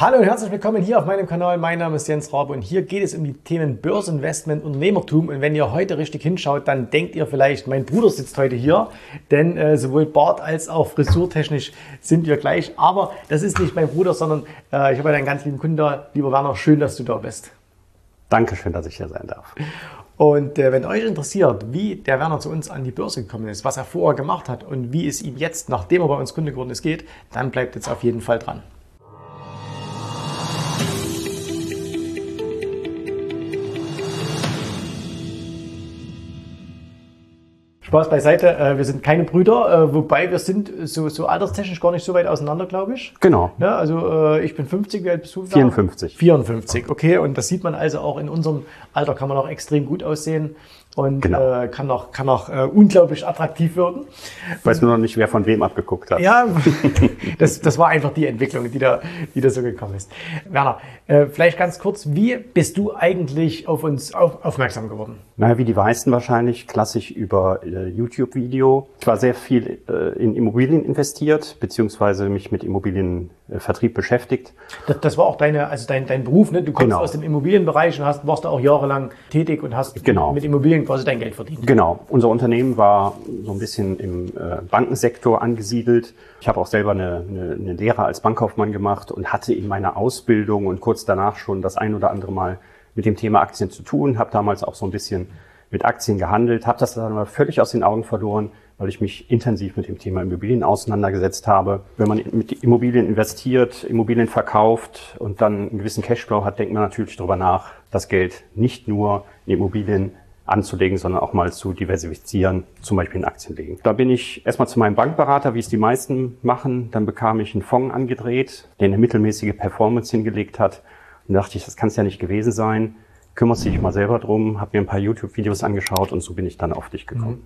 Hallo und herzlich willkommen hier auf meinem Kanal. Mein Name ist Jens Rabe und hier geht es um die Themen Börseninvestment, Unternehmertum. Und wenn ihr heute richtig hinschaut, dann denkt ihr vielleicht, mein Bruder sitzt heute hier, denn äh, sowohl Bart als auch frisurtechnisch sind wir gleich. Aber das ist nicht mein Bruder, sondern äh, ich habe einen ganz lieben Kunden da. Lieber Werner, schön, dass du da bist. Dankeschön, dass ich hier sein darf. Und äh, wenn euch interessiert, wie der Werner zu uns an die Börse gekommen ist, was er vorher gemacht hat und wie es ihm jetzt, nachdem er bei uns Kunde geworden ist, geht, dann bleibt jetzt auf jeden Fall dran. Spaß beiseite, äh, wir sind keine Brüder, äh, wobei wir sind so, so alterstechnisch gar nicht so weit auseinander, glaube ich. Genau. Ja, also äh, ich bin 50, wie alt bist du? 54. 54, okay. Und das sieht man also auch in unserem Alter kann man auch extrem gut aussehen und genau. äh, kann auch, kann auch äh, unglaublich attraktiv wirken. Weiß nur noch nicht, wer von wem abgeguckt hat. Ja, das, das war einfach die Entwicklung, die da, die da so gekommen ist. Werner, äh, vielleicht ganz kurz, wie bist du eigentlich auf uns auf, aufmerksam geworden? Naja, wie die meisten wahrscheinlich, klassisch über äh, YouTube-Video. Ich war sehr viel äh, in Immobilien investiert, beziehungsweise mich mit Immobilienvertrieb beschäftigt. Das, das war auch deine, also dein, dein Beruf, ne? Du kommst genau. aus dem Immobilienbereich und hast, warst da auch jahrelang tätig und hast genau. mit Immobilien quasi dein Geld verdient. Genau. Unser Unternehmen war so ein bisschen im äh, Bankensektor angesiedelt. Ich habe auch selber eine, eine, eine Lehre als Bankkaufmann gemacht und hatte in meiner Ausbildung und kurz danach schon das ein oder andere Mal mit dem Thema Aktien zu tun, habe damals auch so ein bisschen mit Aktien gehandelt, habe das dann aber völlig aus den Augen verloren, weil ich mich intensiv mit dem Thema Immobilien auseinandergesetzt habe. Wenn man mit Immobilien investiert, Immobilien verkauft und dann einen gewissen Cashflow hat, denkt man natürlich darüber nach, das Geld nicht nur in Immobilien anzulegen, sondern auch mal zu diversifizieren, zum Beispiel in Aktien legen. Da bin ich erstmal zu meinem Bankberater, wie es die meisten machen. Dann bekam ich einen Fonds angedreht, der eine mittelmäßige Performance hingelegt hat dann dachte ich, das kann es ja nicht gewesen sein. Kümmerst dich mal selber drum, habe mir ein paar YouTube-Videos angeschaut und so bin ich dann auf dich gekommen.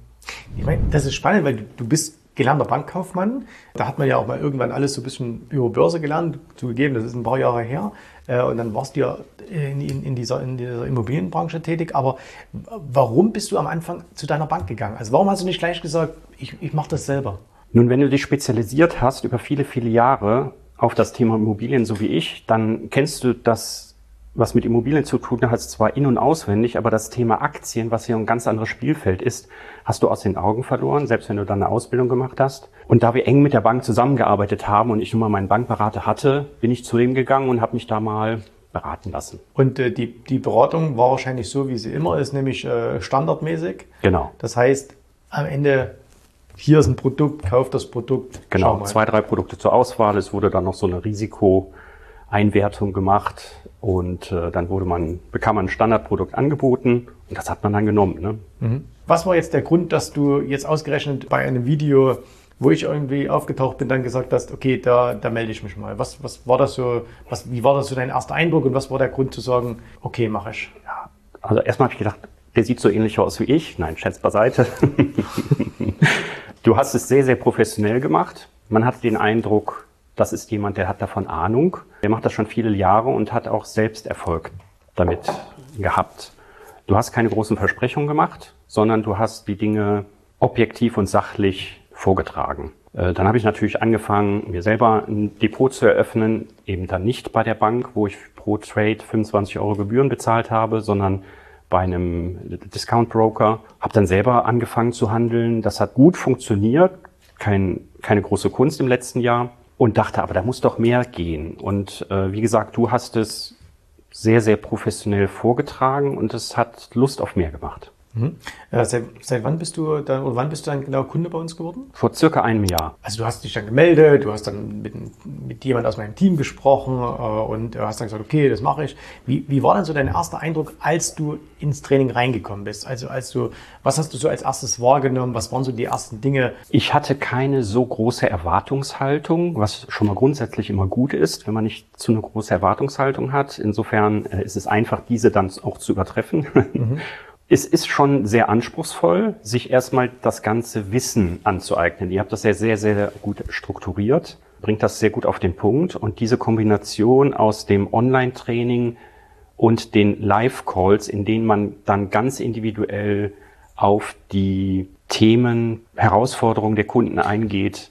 Mhm. Ich meine, das ist spannend, weil du, du bist gelernter Bankkaufmann. Da hat man ja auch mal irgendwann alles so ein bisschen über Börse gelernt, zugegeben, das ist ein paar Jahre her. Äh, und dann warst du ja in, in, in, dieser, in dieser Immobilienbranche tätig. Aber warum bist du am Anfang zu deiner Bank gegangen? Also warum hast du nicht gleich gesagt, ich, ich mache das selber? Nun, wenn du dich spezialisiert hast über viele, viele Jahre auf das Thema Immobilien, so wie ich, dann kennst du das, was mit Immobilien zu tun hat, zwar in- und auswendig, aber das Thema Aktien, was hier ein ganz anderes Spielfeld ist, hast du aus den Augen verloren, selbst wenn du dann eine Ausbildung gemacht hast. Und da wir eng mit der Bank zusammengearbeitet haben und ich nun mal meinen Bankberater hatte, bin ich zu ihm gegangen und habe mich da mal beraten lassen. Und äh, die, die Beratung war wahrscheinlich so, wie sie immer ist, nämlich äh, standardmäßig. Genau. Das heißt, am Ende hier ist ein Produkt, kauf das Produkt. Genau, zwei, drei Produkte zur Auswahl. Es wurde dann noch so eine Risikoeinwertung gemacht und äh, dann wurde man, bekam man ein Standardprodukt angeboten und das hat man dann genommen. Ne? Mhm. Was war jetzt der Grund, dass du jetzt ausgerechnet bei einem Video, wo ich irgendwie aufgetaucht bin, dann gesagt hast, okay, da, da melde ich mich mal. Was, was war das so, was, wie war das so dein erster Eindruck und was war der Grund zu sagen, okay, mache ich? Ja, also erstmal habe ich gedacht, der sieht so ähnlich aus wie ich. Nein, Scherz beiseite. Du hast es sehr, sehr professionell gemacht. Man hat den Eindruck, das ist jemand, der hat davon Ahnung. Der macht das schon viele Jahre und hat auch selbst Erfolg damit gehabt. Du hast keine großen Versprechungen gemacht, sondern du hast die Dinge objektiv und sachlich vorgetragen. Äh, dann habe ich natürlich angefangen, mir selber ein Depot zu eröffnen, eben dann nicht bei der Bank, wo ich pro Trade 25 Euro Gebühren bezahlt habe, sondern bei einem Discount Broker, habe dann selber angefangen zu handeln. Das hat gut funktioniert, kein, keine große Kunst im letzten Jahr und dachte, aber da muss doch mehr gehen. Und äh, wie gesagt, du hast es sehr, sehr professionell vorgetragen und es hat Lust auf mehr gemacht. Mhm. Äh, seit, seit, wann bist du dann, oder wann bist du dann genau Kunde bei uns geworden? Vor circa einem Jahr. Also du hast dich dann gemeldet, du hast dann mit, mit jemand aus meinem Team gesprochen äh, und hast dann gesagt, okay, das mache ich. Wie, wie war denn so dein erster Eindruck, als du ins Training reingekommen bist? Also als du, was hast du so als erstes wahrgenommen? Was waren so die ersten Dinge? Ich hatte keine so große Erwartungshaltung, was schon mal grundsätzlich immer gut ist, wenn man nicht zu eine große Erwartungshaltung hat. Insofern äh, ist es einfach, diese dann auch zu übertreffen. Mhm. Es ist schon sehr anspruchsvoll, sich erstmal das ganze Wissen anzueignen. Ihr habt das ja sehr, sehr gut strukturiert, bringt das sehr gut auf den Punkt. Und diese Kombination aus dem Online-Training und den Live-Calls, in denen man dann ganz individuell auf die Themen, Herausforderungen der Kunden eingeht,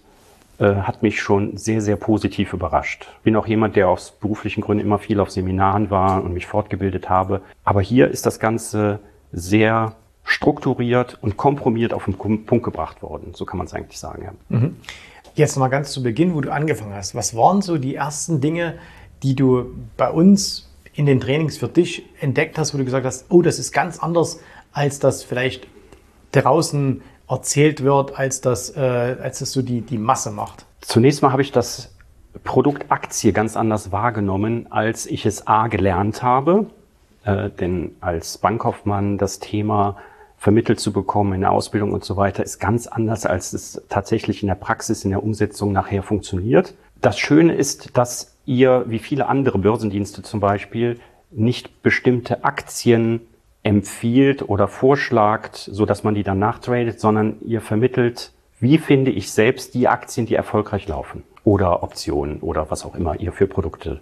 äh, hat mich schon sehr, sehr positiv überrascht. Bin auch jemand, der aus beruflichen Gründen immer viel auf Seminaren war und mich fortgebildet habe. Aber hier ist das Ganze sehr strukturiert und kompromiert auf den Punkt gebracht worden. So kann man es eigentlich sagen. Ja. Mhm. Jetzt mal ganz zu Beginn, wo du angefangen hast. Was waren so die ersten Dinge, die du bei uns in den Trainings für dich entdeckt hast, wo du gesagt hast, oh, das ist ganz anders, als das vielleicht draußen erzählt wird, als das, äh, als das so die, die Masse macht? Zunächst mal habe ich das Produkt Aktie ganz anders wahrgenommen, als ich es A gelernt habe. Äh, denn als Bankkaufmann das Thema vermittelt zu bekommen in der Ausbildung und so weiter, ist ganz anders, als es tatsächlich in der Praxis, in der Umsetzung nachher funktioniert. Das Schöne ist, dass ihr, wie viele andere Börsendienste zum Beispiel, nicht bestimmte Aktien empfiehlt oder vorschlagt, so dass man die dann nachtradet, sondern ihr vermittelt, wie finde ich selbst die Aktien, die erfolgreich laufen oder Optionen oder was auch immer ihr für Produkte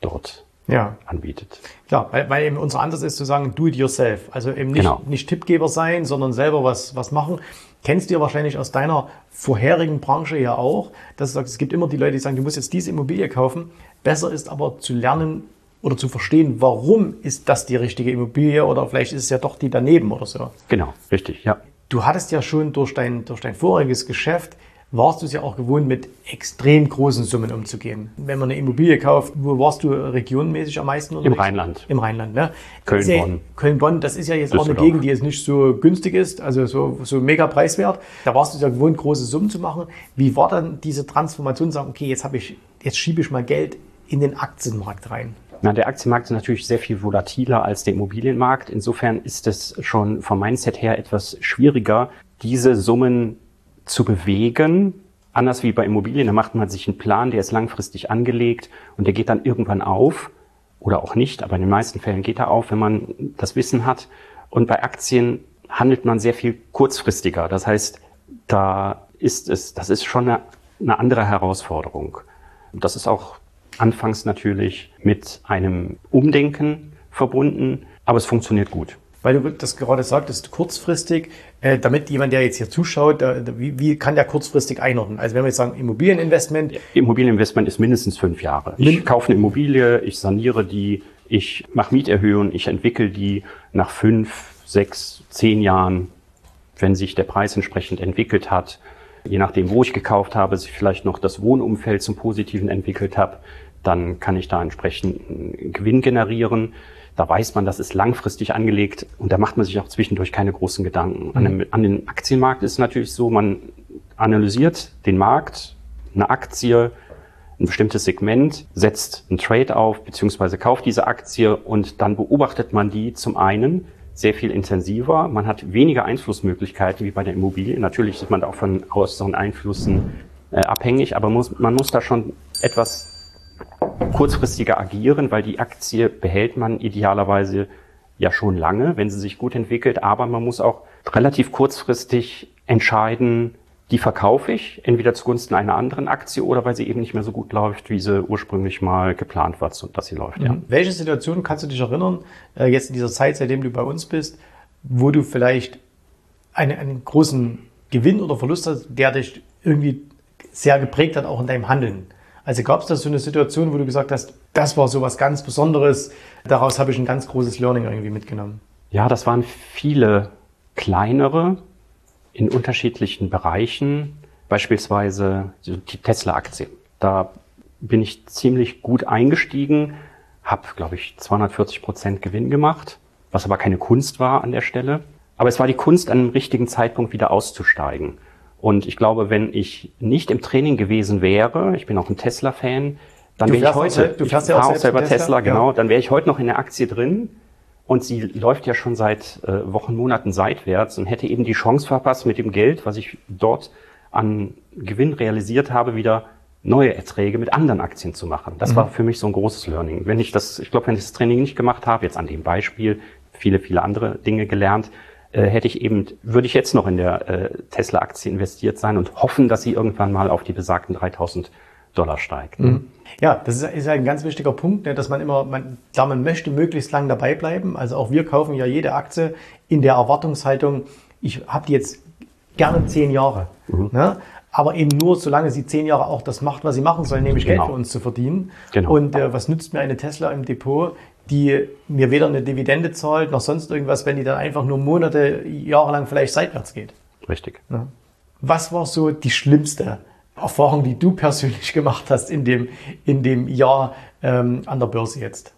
dort ja. anbietet. Klar, weil, weil eben unser Ansatz ist zu sagen, do it yourself. Also eben nicht, genau. nicht Tippgeber sein, sondern selber was, was machen. Kennst du ja wahrscheinlich aus deiner vorherigen Branche ja auch, dass du sagst, es gibt immer die Leute, die sagen, du musst jetzt diese Immobilie kaufen. Besser ist aber zu lernen oder zu verstehen, warum ist das die richtige Immobilie oder vielleicht ist es ja doch die daneben oder so. Genau, richtig, ja. Du hattest ja schon durch dein, durch dein voriges Geschäft warst du es ja auch gewohnt, mit extrem großen Summen umzugehen. Wenn man eine Immobilie kauft, wo warst du regionenmäßig am meisten unterwegs? Im Rheinland. Im Rheinland, ne? Köln-Bonn. Köln-Bonn, das ist ja jetzt auch eine Gegend, die jetzt nicht so günstig ist, also so, so mega preiswert. Da warst du ja gewohnt, große Summen zu machen. Wie war dann diese Transformation, sagen, okay, jetzt habe ich, jetzt schiebe ich mal Geld in den Aktienmarkt rein? Na, der Aktienmarkt ist natürlich sehr viel volatiler als der Immobilienmarkt. Insofern ist es schon vom Mindset her etwas schwieriger, diese Summen zu bewegen. Anders wie bei Immobilien, da macht man sich einen Plan, der ist langfristig angelegt und der geht dann irgendwann auf oder auch nicht, aber in den meisten Fällen geht er auf, wenn man das Wissen hat. Und bei Aktien handelt man sehr viel kurzfristiger. Das heißt, da ist es, das ist schon eine, eine andere Herausforderung. Das ist auch anfangs natürlich mit einem Umdenken verbunden, aber es funktioniert gut weil du das gerade sagtest, kurzfristig, äh, damit jemand, der jetzt hier zuschaut, äh, wie, wie, kann der kurzfristig einordnen? Also wenn wir jetzt sagen Immobilieninvestment. Immobilieninvestment ist mindestens fünf Jahre. Ich kaufe eine Immobilie, ich saniere die, ich mache Mieterhöhungen, ich entwickle die nach fünf, sechs, zehn Jahren, wenn sich der Preis entsprechend entwickelt hat. Je nachdem, wo ich gekauft habe, sich vielleicht noch das Wohnumfeld zum Positiven entwickelt habe, dann kann ich da entsprechend einen Gewinn generieren. Da weiß man, das ist langfristig angelegt und da macht man sich auch zwischendurch keine großen Gedanken. Mhm. An, dem, an dem Aktienmarkt ist es natürlich so, man analysiert den Markt, eine Aktie, ein bestimmtes Segment, setzt einen Trade auf, beziehungsweise kauft diese Aktie und dann beobachtet man die zum einen sehr viel intensiver. Man hat weniger Einflussmöglichkeiten wie bei der Immobilie. Natürlich ist man auch von äußeren Einflüssen äh, abhängig, aber muss, man muss da schon etwas kurzfristiger agieren, weil die Aktie behält man idealerweise ja schon lange, wenn sie sich gut entwickelt, aber man muss auch relativ kurzfristig entscheiden, die verkaufe ich, entweder zugunsten einer anderen Aktie oder weil sie eben nicht mehr so gut läuft, wie sie ursprünglich mal geplant war, dass sie läuft. Ja. Mhm. Welche Situation kannst du dich erinnern, äh, jetzt in dieser Zeit, seitdem du bei uns bist, wo du vielleicht einen, einen großen Gewinn oder Verlust hast, der dich irgendwie sehr geprägt hat, auch in deinem Handeln? Also gab es da so eine Situation, wo du gesagt hast, das war so was ganz Besonderes, daraus habe ich ein ganz großes Learning irgendwie mitgenommen? Ja, das waren viele kleinere in unterschiedlichen Bereichen, beispielsweise die Tesla-Aktie. Da bin ich ziemlich gut eingestiegen, habe, glaube ich, 240 Prozent Gewinn gemacht, was aber keine Kunst war an der Stelle. Aber es war die Kunst, an dem richtigen Zeitpunkt wieder auszusteigen. Und ich glaube, wenn ich nicht im Training gewesen wäre, ich bin auch ein Tesla-Fan, dann wäre ich heute, du fährst ja auch, selber Tesla, Tesla genau, ja. dann wäre ich heute noch in der Aktie drin und sie läuft ja schon seit äh, Wochen, Monaten seitwärts und hätte eben die Chance verpasst, mit dem Geld, was ich dort an Gewinn realisiert habe, wieder neue Erträge mit anderen Aktien zu machen. Das mhm. war für mich so ein großes Learning. Wenn ich das, ich glaube, wenn ich das Training nicht gemacht habe, jetzt an dem Beispiel, viele, viele andere Dinge gelernt, äh, hätte ich eben, würde ich jetzt noch in der äh, Tesla-Aktie investiert sein und hoffen, dass sie irgendwann mal auf die besagten 3000 Dollar steigt. Mhm. Ja, das ist, ist ein ganz wichtiger Punkt, ne, dass man immer, man, klar, man möchte möglichst lang dabei bleiben. Also auch wir kaufen ja jede Aktie in der Erwartungshaltung, ich habe die jetzt gerne zehn Jahre. Mhm. Ne? aber eben nur, solange sie zehn Jahre auch das macht, was sie machen soll, nämlich genau. Geld für uns zu verdienen. Genau. Und äh, was nützt mir eine Tesla im Depot, die mir weder eine Dividende zahlt noch sonst irgendwas, wenn die dann einfach nur Monate, Jahre lang vielleicht seitwärts geht. Richtig. Ja. Was war so die schlimmste Erfahrung, die du persönlich gemacht hast in dem, in dem Jahr ähm, an der Börse jetzt?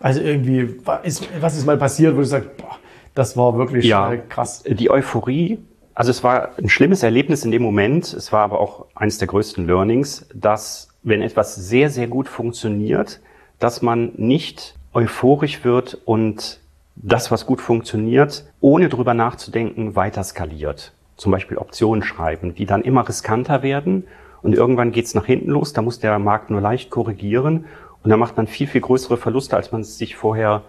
Also irgendwie, was ist, was ist mal passiert, wo du sagst, boah, das war wirklich ja, äh, krass. Die Euphorie, also es war ein schlimmes Erlebnis in dem Moment, es war aber auch eines der größten Learnings, dass wenn etwas sehr, sehr gut funktioniert, dass man nicht euphorisch wird und das, was gut funktioniert, ohne drüber nachzudenken, weiter skaliert. Zum Beispiel Optionen schreiben, die dann immer riskanter werden und irgendwann geht's nach hinten los, da muss der Markt nur leicht korrigieren und dann macht man viel, viel größere Verluste, als man es sich vorher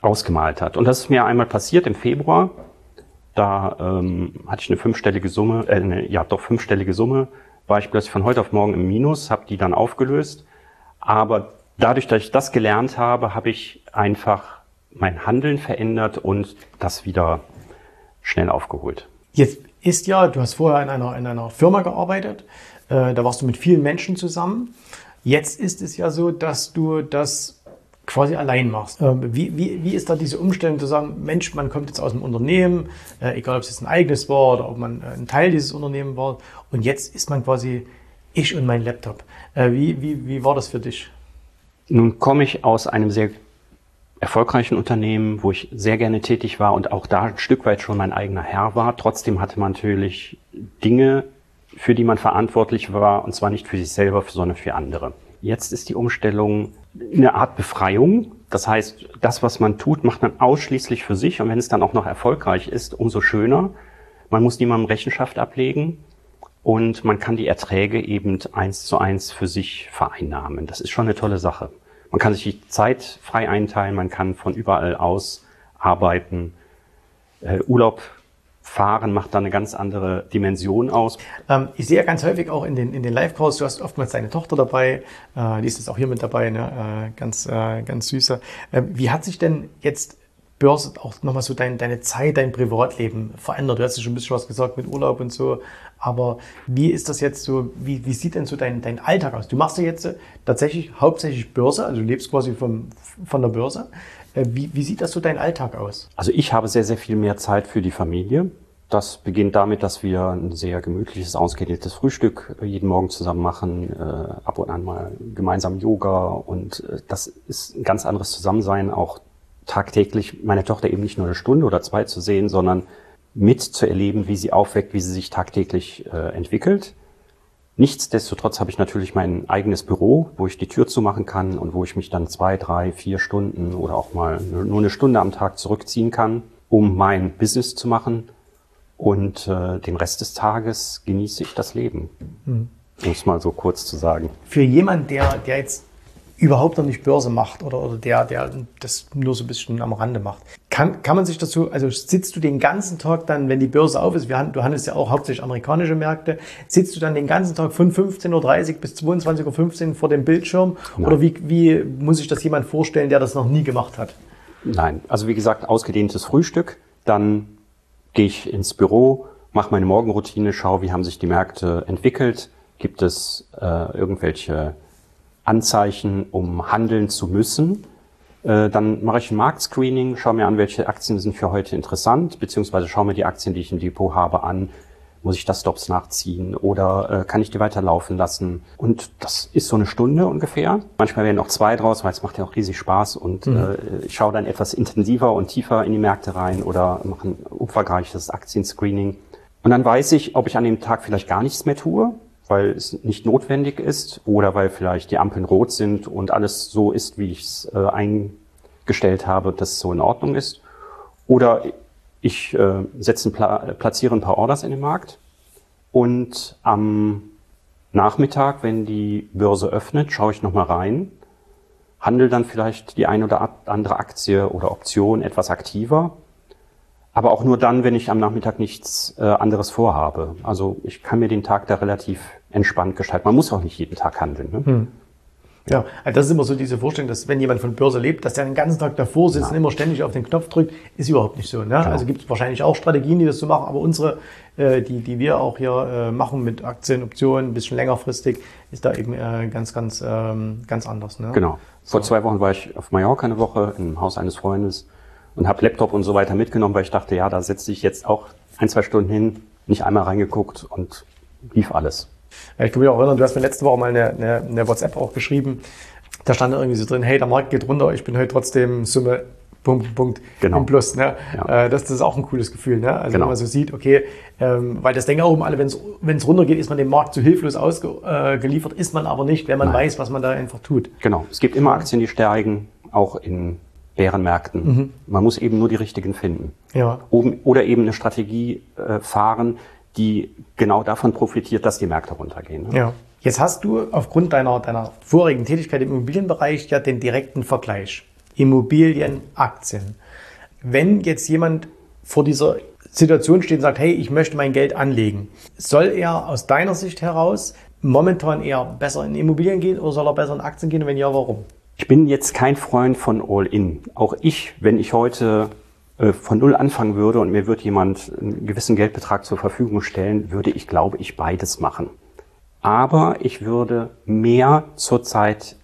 ausgemalt hat. Und das ist mir einmal passiert im Februar. Da ähm, hatte ich eine fünfstellige Summe, äh, eine, ja doch fünfstellige Summe, war ich plötzlich von heute auf morgen im Minus, habe die dann aufgelöst. Aber dadurch, dass ich das gelernt habe, habe ich einfach mein Handeln verändert und das wieder schnell aufgeholt. Jetzt ist ja, du hast vorher in einer, in einer Firma gearbeitet, äh, da warst du mit vielen Menschen zusammen. Jetzt ist es ja so, dass du das quasi allein machst. Ähm, wie, wie, wie ist da diese Umstellung zu sagen, Mensch, man kommt jetzt aus dem Unternehmen, äh, egal ob es jetzt ein eigenes war oder ob man äh, ein Teil dieses Unternehmens war, und jetzt ist man quasi ich und mein Laptop. Äh, wie, wie, wie war das für dich? Nun komme ich aus einem sehr erfolgreichen Unternehmen, wo ich sehr gerne tätig war und auch da ein Stück weit schon mein eigener Herr war. Trotzdem hatte man natürlich Dinge, für die man verantwortlich war, und zwar nicht für sich selber, sondern für andere. Jetzt ist die Umstellung eine Art Befreiung. Das heißt, das, was man tut, macht man ausschließlich für sich. Und wenn es dann auch noch erfolgreich ist, umso schöner. Man muss niemandem Rechenschaft ablegen. Und man kann die Erträge eben eins zu eins für sich vereinnahmen. Das ist schon eine tolle Sache. Man kann sich die Zeit frei einteilen, man kann von überall aus arbeiten. Äh, Urlaub Fahren macht da eine ganz andere Dimension aus. Ähm, ich sehe ja ganz häufig auch in den, in den Live-Calls, du hast oftmals deine Tochter dabei, äh, die ist jetzt auch hier mit dabei, ne? äh, ganz, äh, ganz süße. Äh, wie hat sich denn jetzt Börse auch nochmal so dein, deine Zeit, dein Privatleben verändert? Du hast ja schon ein bisschen was gesagt mit Urlaub und so, aber wie ist das jetzt so, wie, wie sieht denn so dein, dein Alltag aus? Du machst ja jetzt tatsächlich hauptsächlich Börse, also du lebst quasi vom, von der Börse. Äh, wie, wie sieht das so dein Alltag aus? Also ich habe sehr, sehr viel mehr Zeit für die Familie. Das beginnt damit, dass wir ein sehr gemütliches, ausgedehntes Frühstück jeden Morgen zusammen machen, äh, ab und an mal gemeinsam Yoga und äh, das ist ein ganz anderes Zusammensein, auch tagtäglich meine Tochter eben nicht nur eine Stunde oder zwei zu sehen, sondern mitzuerleben, wie sie aufweckt, wie sie sich tagtäglich äh, entwickelt. Nichtsdestotrotz habe ich natürlich mein eigenes Büro, wo ich die Tür zumachen kann und wo ich mich dann zwei, drei, vier Stunden oder auch mal nur eine Stunde am Tag zurückziehen kann, um mein Business zu machen. Und äh, den Rest des Tages genieße ich das Leben. Mhm. Um es mal so kurz zu sagen. Für jemand, der, der jetzt überhaupt noch nicht Börse macht oder, oder der, der das nur so ein bisschen am Rande macht. Kann, kann man sich dazu, also sitzt du den ganzen Tag dann, wenn die Börse auf ist, wir, du handelst ja auch hauptsächlich amerikanische Märkte, sitzt du dann den ganzen Tag von 15.30 Uhr bis 22.15 Uhr vor dem Bildschirm? Nein. Oder wie, wie muss sich das jemand vorstellen, der das noch nie gemacht hat? Nein, also wie gesagt, ausgedehntes Frühstück, dann gehe ich ins Büro, mache meine Morgenroutine, schaue, wie haben sich die Märkte entwickelt, gibt es äh, irgendwelche Anzeichen, um handeln zu müssen. Äh, dann mache ich ein Marktscreening, schaue mir an, welche Aktien sind für heute interessant, beziehungsweise schaue mir die Aktien, die ich im Depot habe, an. Muss ich da Stops nachziehen oder äh, kann ich die weiterlaufen lassen? Und das ist so eine Stunde ungefähr. Manchmal werden auch zwei draus, weil es macht ja auch riesig Spaß und mhm. äh, ich schaue dann etwas intensiver und tiefer in die Märkte rein oder mache ein umfangreiches Aktienscreening. Und dann weiß ich, ob ich an dem Tag vielleicht gar nichts mehr tue weil es nicht notwendig ist oder weil vielleicht die Ampeln rot sind und alles so ist, wie ich es äh, eingestellt habe, dass es so in Ordnung ist. Oder ich äh, setze Pla platziere ein paar Orders in den Markt und am Nachmittag, wenn die Börse öffnet, schaue ich nochmal rein, handle dann vielleicht die ein oder andere Aktie oder Option etwas aktiver aber auch nur dann, wenn ich am Nachmittag nichts äh, anderes vorhabe. Also ich kann mir den Tag da relativ entspannt gestalten. Man muss auch nicht jeden Tag handeln. Ne? Hm. Ja, also das ist immer so diese Vorstellung, dass wenn jemand von Börse lebt, dass der den ganzen Tag davor sitzt ja. und immer ständig auf den Knopf drückt, ist überhaupt nicht so. Ne? Genau. Also gibt es wahrscheinlich auch Strategien, die das so machen, aber unsere, äh, die, die wir auch hier äh, machen mit Aktien, Optionen, ein bisschen längerfristig, ist da eben äh, ganz, ganz, ähm, ganz anders. Ne? Genau. Vor so. zwei Wochen war ich auf Mallorca eine Woche im Haus eines Freundes und habe Laptop und so weiter mitgenommen, weil ich dachte, ja, da setze ich jetzt auch ein, zwei Stunden hin, nicht einmal reingeguckt und lief alles. Ja, ich kann mich auch erinnern, du hast mir letzte Woche mal eine, eine, eine WhatsApp auch geschrieben. Da stand irgendwie so drin, hey, der Markt geht runter, ich bin heute trotzdem Summe Punkt, Punkt genau. im Plus. Ne? Ja. Äh, das, das ist auch ein cooles Gefühl. Ne? Also genau. wenn man so sieht, okay, ähm, weil das denken auch um alle, wenn es runtergeht, ist man dem Markt zu hilflos ausgeliefert, äh, ist man aber nicht, wenn man Nein. weiß, was man da einfach tut. Genau. Es gibt immer Aktien, die steigen, auch in Bärenmärkten. Mhm. Man muss eben nur die richtigen finden. Ja. Oder eben eine Strategie äh, fahren, die genau davon profitiert, dass die Märkte runtergehen. Ne? Ja. Jetzt hast du aufgrund deiner, deiner vorigen Tätigkeit im Immobilienbereich ja den direkten Vergleich. Immobilien, Aktien. Wenn jetzt jemand vor dieser Situation steht und sagt, hey, ich möchte mein Geld anlegen, soll er aus deiner Sicht heraus momentan eher besser in Immobilien gehen oder soll er besser in Aktien gehen und wenn ja, warum? Ich bin jetzt kein Freund von All-In. Auch ich, wenn ich heute äh, von Null anfangen würde und mir wird jemand einen gewissen Geldbetrag zur Verfügung stellen, würde ich, glaube ich, beides machen. Aber ich würde mehr zurzeit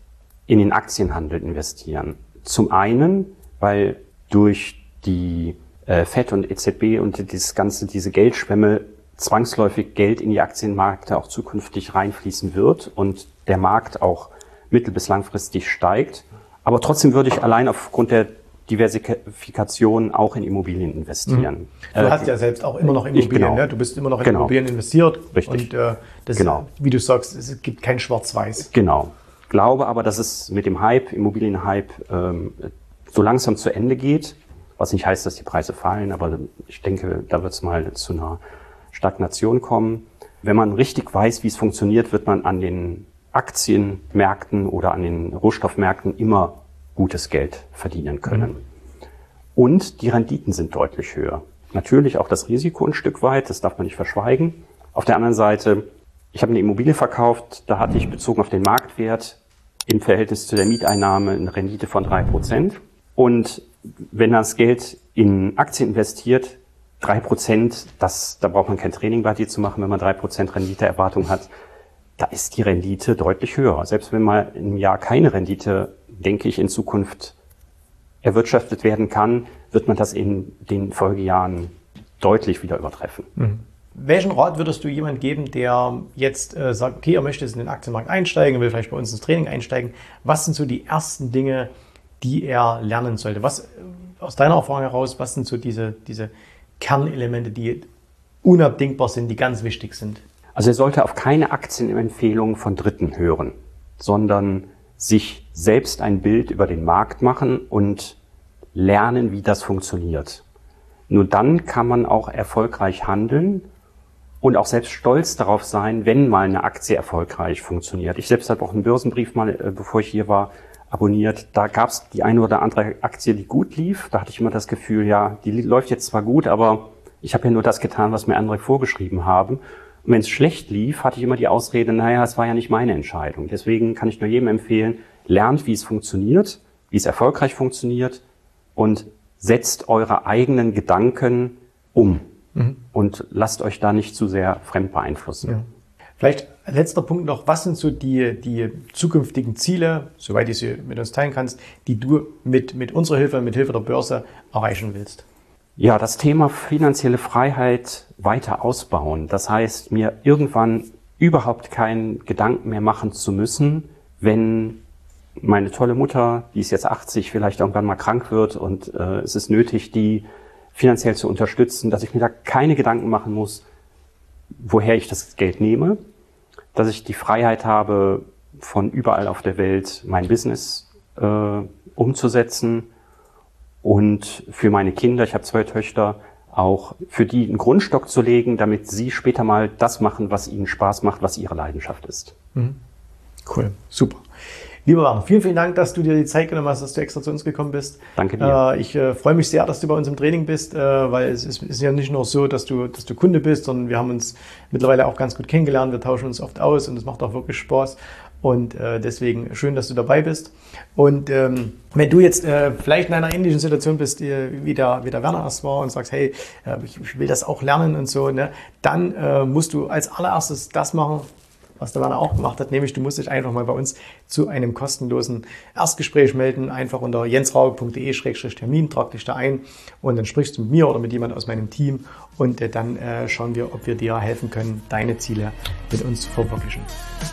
in den Aktienhandel investieren. Zum einen, weil durch die äh, FED und EZB und dieses ganze, diese Geldschwemme zwangsläufig Geld in die Aktienmärkte auch zukünftig reinfließen wird und der Markt auch mittel- bis langfristig steigt. Aber trotzdem würde ich allein aufgrund der Diversifikation auch in Immobilien investieren. Mhm. Du äh, hast ja selbst auch immer noch Immobilien, genau. ne? du bist immer noch in genau. Immobilien investiert. Richtig. Und äh, das, genau. wie du sagst, es gibt kein Schwarz-Weiß. Genau. Glaube aber, dass es mit dem Hype, Immobilienhype, ähm, so langsam zu Ende geht. Was nicht heißt, dass die Preise fallen, aber ich denke, da wird es mal zu einer Stagnation kommen. Wenn man richtig weiß, wie es funktioniert, wird man an den Aktienmärkten oder an den Rohstoffmärkten immer gutes Geld verdienen können. Mhm. Und die Renditen sind deutlich höher. Natürlich auch das Risiko ein Stück weit, das darf man nicht verschweigen. Auf der anderen Seite, ich habe eine Immobilie verkauft, da hatte ich bezogen auf den Marktwert im Verhältnis zu der Mieteinnahme eine Rendite von drei Prozent. Und wenn das Geld in Aktien investiert, drei Prozent, das, da braucht man kein Training bei dir zu machen, wenn man drei Prozent Renditeerwartung hat. Da ist die Rendite deutlich höher. Selbst wenn mal im Jahr keine Rendite denke ich, in Zukunft erwirtschaftet werden kann, wird man das in den Folgejahren deutlich wieder übertreffen. Mhm. Welchen Rat würdest du jemand geben, der jetzt äh, sagt, okay, er möchte jetzt in den Aktienmarkt einsteigen, will vielleicht bei uns ins Training einsteigen? Was sind so die ersten Dinge, die er lernen sollte? Was aus deiner Erfahrung heraus, was sind so diese, diese Kernelemente, die unabdingbar sind, die ganz wichtig sind? Also er sollte auf keine Aktienempfehlungen von Dritten hören, sondern sich selbst ein Bild über den Markt machen und lernen, wie das funktioniert. Nur dann kann man auch erfolgreich handeln und auch selbst stolz darauf sein, wenn mal eine Aktie erfolgreich funktioniert. Ich selbst habe auch einen Börsenbrief mal, äh, bevor ich hier war, abonniert. Da gab es die eine oder andere Aktie, die gut lief. Da hatte ich immer das Gefühl, ja, die läuft jetzt zwar gut, aber ich habe ja nur das getan, was mir andere vorgeschrieben haben. Und wenn es schlecht lief, hatte ich immer die Ausrede, naja, es war ja nicht meine Entscheidung. Deswegen kann ich nur jedem empfehlen, lernt, wie es funktioniert, wie es erfolgreich funktioniert und setzt eure eigenen Gedanken um mhm. und lasst euch da nicht zu sehr fremd beeinflussen. Ja. Vielleicht letzter Punkt noch, was sind so die, die zukünftigen Ziele, soweit du sie mit uns teilen kannst, die du mit, mit unserer Hilfe, mit Hilfe der Börse erreichen willst? Ja, das Thema finanzielle Freiheit weiter ausbauen. Das heißt, mir irgendwann überhaupt keinen Gedanken mehr machen zu müssen, wenn meine tolle Mutter, die ist jetzt 80, vielleicht irgendwann mal krank wird und äh, es ist nötig, die finanziell zu unterstützen, dass ich mir da keine Gedanken machen muss, woher ich das Geld nehme, dass ich die Freiheit habe, von überall auf der Welt mein Business äh, umzusetzen und für meine Kinder, ich habe zwei Töchter, auch für die einen Grundstock zu legen, damit sie später mal das machen, was ihnen Spaß macht, was ihre Leidenschaft ist. Mhm. Cool, super. Lieber Warm, vielen, vielen Dank, dass du dir die Zeit genommen hast, dass du extra zu uns gekommen bist. Danke dir. Äh, ich äh, freue mich sehr, dass du bei uns im Training bist, äh, weil es ist, ist, ja nicht nur so, dass du, dass du Kunde bist, sondern wir haben uns mittlerweile auch ganz gut kennengelernt. Wir tauschen uns oft aus und es macht auch wirklich Spaß. Und äh, deswegen schön, dass du dabei bist. Und ähm, wenn du jetzt äh, vielleicht in einer ähnlichen Situation bist, äh, wie, der, wie der Werner erst war und sagst, hey, äh, ich, ich will das auch lernen und so, ne, dann äh, musst du als allererstes das machen, was der Werner auch gemacht hat, nämlich du musst dich einfach mal bei uns zu einem kostenlosen Erstgespräch melden, einfach unter jensraube.de-termin, trag dich da ein und dann sprichst du mit mir oder mit jemand aus meinem Team und äh, dann äh, schauen wir, ob wir dir helfen können, deine Ziele mit uns zu verwirklichen.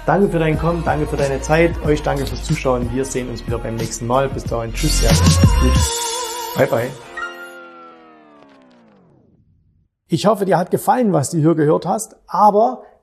Danke für dein Kommen, danke für deine Zeit, euch danke fürs Zuschauen, wir sehen uns wieder beim nächsten Mal. Bis dahin, tschüss, ja, gut. Bye, bye. Ich hoffe, dir hat gefallen, was du hier gehört hast, aber